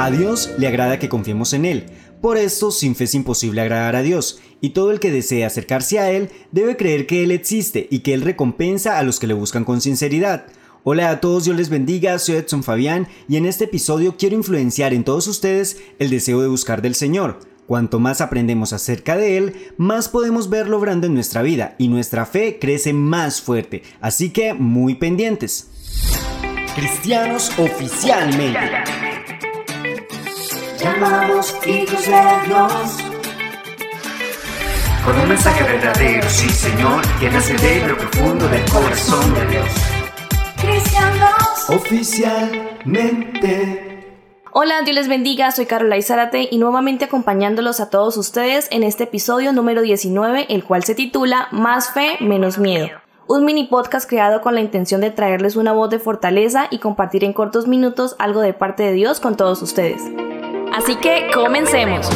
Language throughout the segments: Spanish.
A Dios le agrada que confiemos en Él. Por esto, sin fe es imposible agradar a Dios, y todo el que desee acercarse a Él debe creer que Él existe y que Él recompensa a los que le buscan con sinceridad. Hola a todos, Dios les bendiga, soy Edson Fabián y en este episodio quiero influenciar en todos ustedes el deseo de buscar del Señor. Cuanto más aprendemos acerca de Él, más podemos verlo obrando en nuestra vida y nuestra fe crece más fuerte. Así que muy pendientes. Cristianos oficialmente. Llamados hijos de Dios. Con un mensaje verdadero, sí Señor, que nace de lo profundo del corazón de Dios. Cristianos. Oficialmente. Hola, Dios les bendiga, soy Carola Zárate y nuevamente acompañándolos a todos ustedes en este episodio número 19, el cual se titula Más fe, menos miedo. Un mini podcast creado con la intención de traerles una voz de fortaleza y compartir en cortos minutos algo de parte de Dios con todos ustedes. Así que comencemos.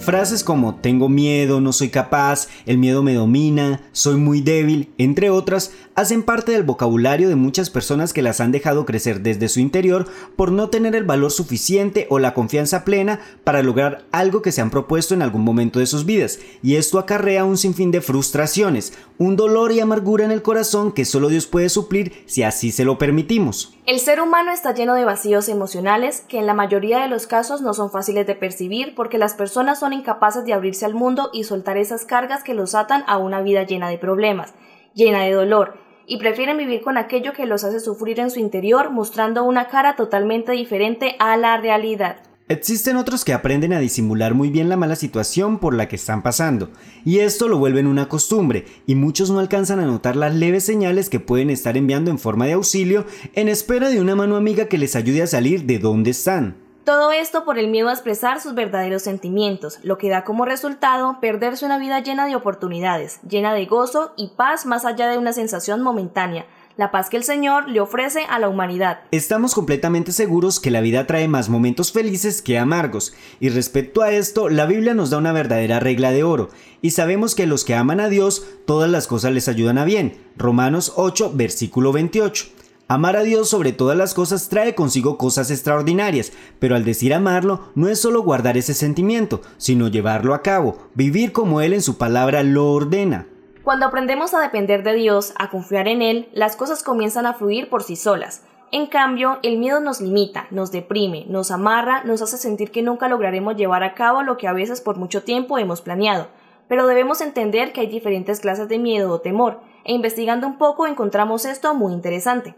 Frases como tengo miedo, no soy capaz, el miedo me domina, soy muy débil, entre otras, hacen parte del vocabulario de muchas personas que las han dejado crecer desde su interior por no tener el valor suficiente o la confianza plena para lograr algo que se han propuesto en algún momento de sus vidas, y esto acarrea un sinfín de frustraciones, un dolor y amargura en el corazón que solo Dios puede suplir si así se lo permitimos. El ser humano está lleno de vacíos emocionales que en la mayoría de los casos no son fáciles de percibir porque las personas son incapaces de abrirse al mundo y soltar esas cargas que los atan a una vida llena de problemas, llena de dolor, y prefieren vivir con aquello que los hace sufrir en su interior, mostrando una cara totalmente diferente a la realidad. Existen otros que aprenden a disimular muy bien la mala situación por la que están pasando, y esto lo vuelven una costumbre, y muchos no alcanzan a notar las leves señales que pueden estar enviando en forma de auxilio en espera de una mano amiga que les ayude a salir de donde están. Todo esto por el miedo a expresar sus verdaderos sentimientos, lo que da como resultado perderse una vida llena de oportunidades, llena de gozo y paz más allá de una sensación momentánea, la paz que el Señor le ofrece a la humanidad. Estamos completamente seguros que la vida trae más momentos felices que amargos, y respecto a esto, la Biblia nos da una verdadera regla de oro, y sabemos que los que aman a Dios, todas las cosas les ayudan a bien. Romanos 8, versículo 28. Amar a Dios sobre todas las cosas trae consigo cosas extraordinarias, pero al decir amarlo no es solo guardar ese sentimiento, sino llevarlo a cabo, vivir como Él en su palabra lo ordena. Cuando aprendemos a depender de Dios, a confiar en Él, las cosas comienzan a fluir por sí solas. En cambio, el miedo nos limita, nos deprime, nos amarra, nos hace sentir que nunca lograremos llevar a cabo lo que a veces por mucho tiempo hemos planeado. Pero debemos entender que hay diferentes clases de miedo o temor, e investigando un poco encontramos esto muy interesante.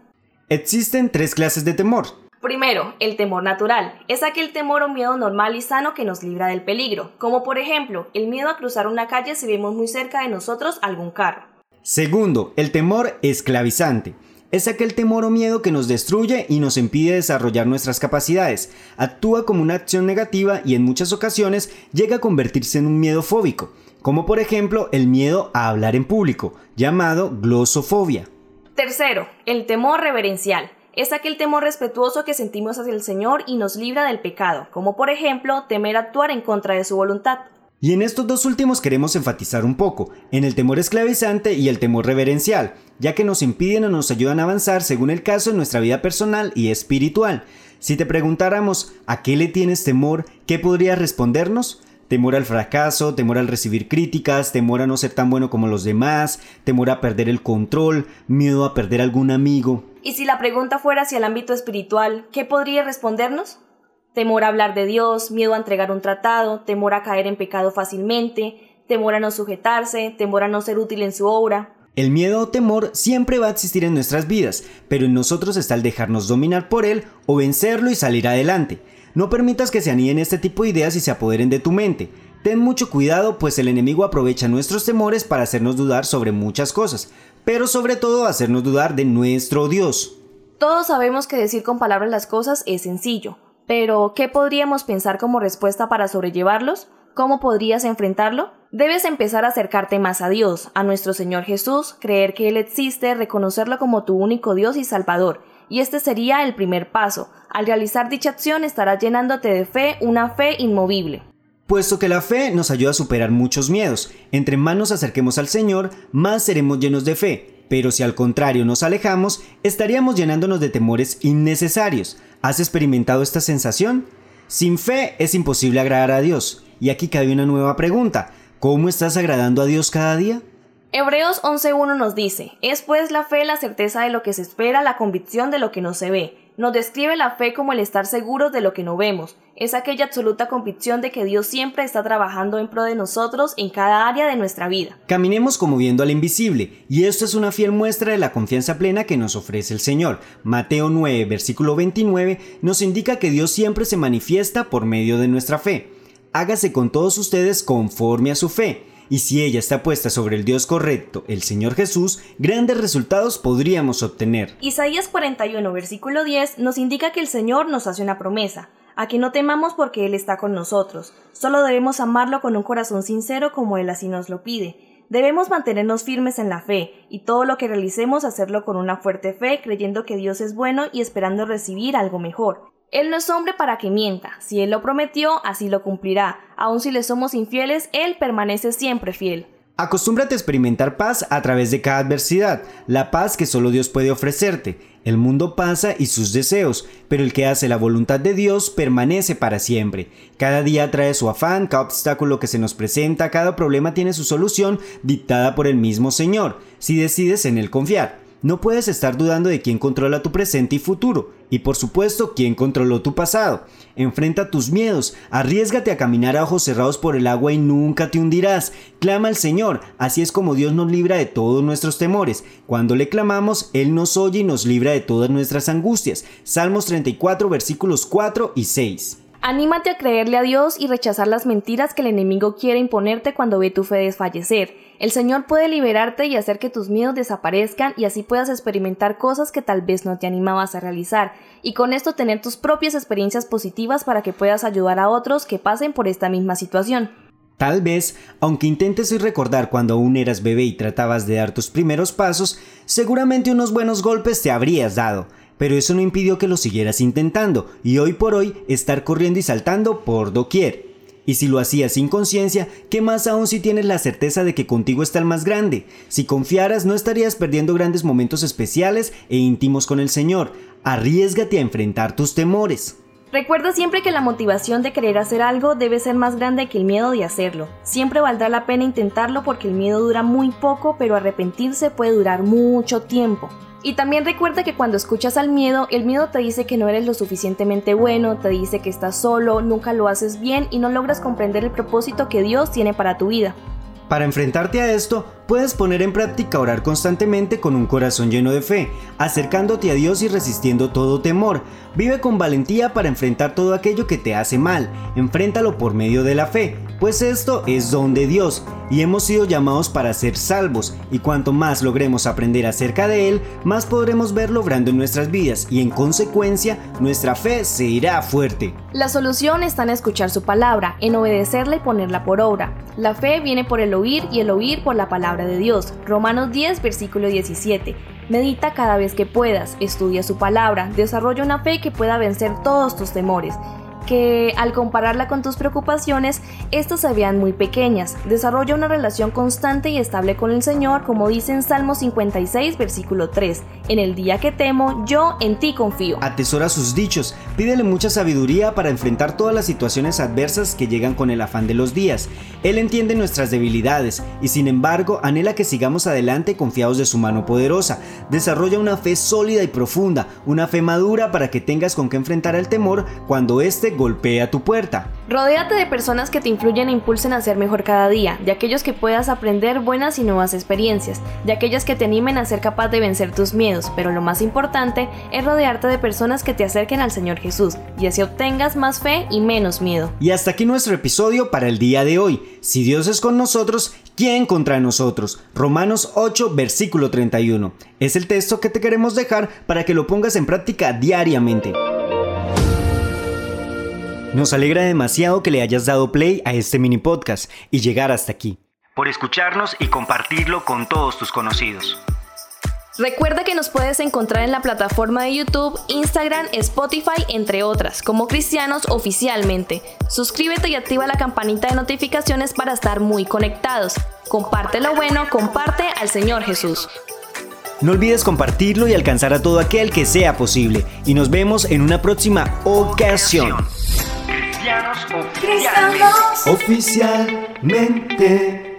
Existen tres clases de temor. Primero, el temor natural. Es aquel temor o miedo normal y sano que nos libra del peligro, como por ejemplo el miedo a cruzar una calle si vemos muy cerca de nosotros algún carro. Segundo, el temor esclavizante. Es aquel temor o miedo que nos destruye y nos impide desarrollar nuestras capacidades. Actúa como una acción negativa y en muchas ocasiones llega a convertirse en un miedo fóbico, como por ejemplo el miedo a hablar en público, llamado glosofobia. Tercero, el temor reverencial. Es aquel temor respetuoso que sentimos hacia el Señor y nos libra del pecado, como por ejemplo temer actuar en contra de su voluntad. Y en estos dos últimos queremos enfatizar un poco, en el temor esclavizante y el temor reverencial, ya que nos impiden o nos ayudan a avanzar según el caso en nuestra vida personal y espiritual. Si te preguntáramos ¿a qué le tienes temor? ¿Qué podrías respondernos? Temor al fracaso, temor al recibir críticas, temor a no ser tan bueno como los demás, temor a perder el control, miedo a perder algún amigo. Y si la pregunta fuera hacia el ámbito espiritual, ¿qué podría respondernos? Temor a hablar de Dios, miedo a entregar un tratado, temor a caer en pecado fácilmente, temor a no sujetarse, temor a no ser útil en su obra. El miedo o temor siempre va a existir en nuestras vidas, pero en nosotros está el dejarnos dominar por él o vencerlo y salir adelante. No permitas que se aniden este tipo de ideas y se apoderen de tu mente. Ten mucho cuidado, pues el enemigo aprovecha nuestros temores para hacernos dudar sobre muchas cosas, pero sobre todo hacernos dudar de nuestro Dios. Todos sabemos que decir con palabras las cosas es sencillo, pero ¿qué podríamos pensar como respuesta para sobrellevarlos? ¿Cómo podrías enfrentarlo? Debes empezar a acercarte más a Dios, a nuestro Señor Jesús, creer que Él existe, reconocerlo como tu único Dios y Salvador, y este sería el primer paso. Al realizar dicha acción estarás llenándote de fe, una fe inmovible. Puesto que la fe nos ayuda a superar muchos miedos, entre más nos acerquemos al Señor, más seremos llenos de fe, pero si al contrario nos alejamos, estaríamos llenándonos de temores innecesarios. ¿Has experimentado esta sensación? Sin fe es imposible agradar a Dios. Y aquí cabe una nueva pregunta. ¿Cómo estás agradando a Dios cada día? Hebreos 11.1 nos dice, es pues la fe la certeza de lo que se espera, la convicción de lo que no se ve. Nos describe la fe como el estar seguros de lo que no vemos. Es aquella absoluta convicción de que Dios siempre está trabajando en pro de nosotros en cada área de nuestra vida. Caminemos como viendo al invisible, y esto es una fiel muestra de la confianza plena que nos ofrece el Señor. Mateo 9, versículo 29, nos indica que Dios siempre se manifiesta por medio de nuestra fe. Hágase con todos ustedes conforme a su fe. Y si ella está puesta sobre el Dios correcto, el Señor Jesús, grandes resultados podríamos obtener. Isaías 41, versículo 10 nos indica que el Señor nos hace una promesa, a que no temamos porque Él está con nosotros, solo debemos amarlo con un corazón sincero como Él así nos lo pide. Debemos mantenernos firmes en la fe, y todo lo que realicemos hacerlo con una fuerte fe, creyendo que Dios es bueno y esperando recibir algo mejor. Él no es hombre para que mienta. Si Él lo prometió, así lo cumplirá. Aun si le somos infieles, Él permanece siempre fiel. Acostúmbrate a experimentar paz a través de cada adversidad, la paz que solo Dios puede ofrecerte. El mundo pasa y sus deseos, pero el que hace la voluntad de Dios permanece para siempre. Cada día trae su afán, cada obstáculo que se nos presenta, cada problema tiene su solución dictada por el mismo Señor, si decides en Él confiar. No puedes estar dudando de quién controla tu presente y futuro, y por supuesto quién controló tu pasado. Enfrenta tus miedos, arriesgate a caminar a ojos cerrados por el agua y nunca te hundirás. Clama al Señor, así es como Dios nos libra de todos nuestros temores. Cuando le clamamos, Él nos oye y nos libra de todas nuestras angustias. Salmos 34 versículos 4 y 6. Anímate a creerle a Dios y rechazar las mentiras que el enemigo quiere imponerte cuando ve tu fe desfallecer. El Señor puede liberarte y hacer que tus miedos desaparezcan y así puedas experimentar cosas que tal vez no te animabas a realizar, y con esto tener tus propias experiencias positivas para que puedas ayudar a otros que pasen por esta misma situación. Tal vez, aunque intentes recordar cuando aún eras bebé y tratabas de dar tus primeros pasos, seguramente unos buenos golpes te habrías dado pero eso no impidió que lo siguieras intentando y hoy por hoy estar corriendo y saltando por doquier. Y si lo hacías sin conciencia, ¿qué más aún si tienes la certeza de que contigo está el más grande? Si confiaras, no estarías perdiendo grandes momentos especiales e íntimos con el Señor. Arriesgate a enfrentar tus temores. Recuerda siempre que la motivación de querer hacer algo debe ser más grande que el miedo de hacerlo. Siempre valdrá la pena intentarlo porque el miedo dura muy poco, pero arrepentirse puede durar mucho tiempo. Y también recuerda que cuando escuchas al miedo, el miedo te dice que no eres lo suficientemente bueno, te dice que estás solo, nunca lo haces bien y no logras comprender el propósito que Dios tiene para tu vida. Para enfrentarte a esto, puedes poner en práctica orar constantemente con un corazón lleno de fe, acercándote a Dios y resistiendo todo temor. Vive con valentía para enfrentar todo aquello que te hace mal. Enfréntalo por medio de la fe, pues esto es don de Dios y hemos sido llamados para ser salvos, y cuanto más logremos aprender acerca de Él, más podremos verlo obrando en nuestras vidas y en consecuencia nuestra fe se irá fuerte. La solución está en escuchar su palabra, en obedecerla y ponerla por obra. La fe viene por el oír y el oír por la palabra de Dios. Romanos 10, versículo 17. Medita cada vez que puedas, estudia su palabra, desarrolla una fe que pueda vencer todos tus temores que al compararla con tus preocupaciones, estas se vean muy pequeñas. Desarrolla una relación constante y estable con el Señor, como dice en Salmo 56, versículo 3. En el día que temo, yo en ti confío. Atesora sus dichos, pídele mucha sabiduría para enfrentar todas las situaciones adversas que llegan con el afán de los días. Él entiende nuestras debilidades y sin embargo anhela que sigamos adelante confiados de su mano poderosa. Desarrolla una fe sólida y profunda, una fe madura para que tengas con qué enfrentar el temor cuando éste golpea tu puerta. Rodéate de personas que te influyen e impulsen a ser mejor cada día, de aquellos que puedas aprender buenas y nuevas experiencias, de aquellos que te animen a ser capaz de vencer tus miedos, pero lo más importante es rodearte de personas que te acerquen al Señor Jesús, y así obtengas más fe y menos miedo. Y hasta aquí nuestro episodio para el día de hoy. Si Dios es con nosotros, ¿quién contra nosotros? Romanos 8, versículo 31. Es el texto que te queremos dejar para que lo pongas en práctica diariamente. Nos alegra demasiado que le hayas dado play a este mini podcast y llegar hasta aquí. Por escucharnos y compartirlo con todos tus conocidos. Recuerda que nos puedes encontrar en la plataforma de YouTube, Instagram, Spotify, entre otras, como Cristianos oficialmente. Suscríbete y activa la campanita de notificaciones para estar muy conectados. Comparte lo bueno, comparte al Señor Jesús. No olvides compartirlo y alcanzar a todo aquel que sea posible. Y nos vemos en una próxima ocasión. Cristianos Cristianos. Oficialmente.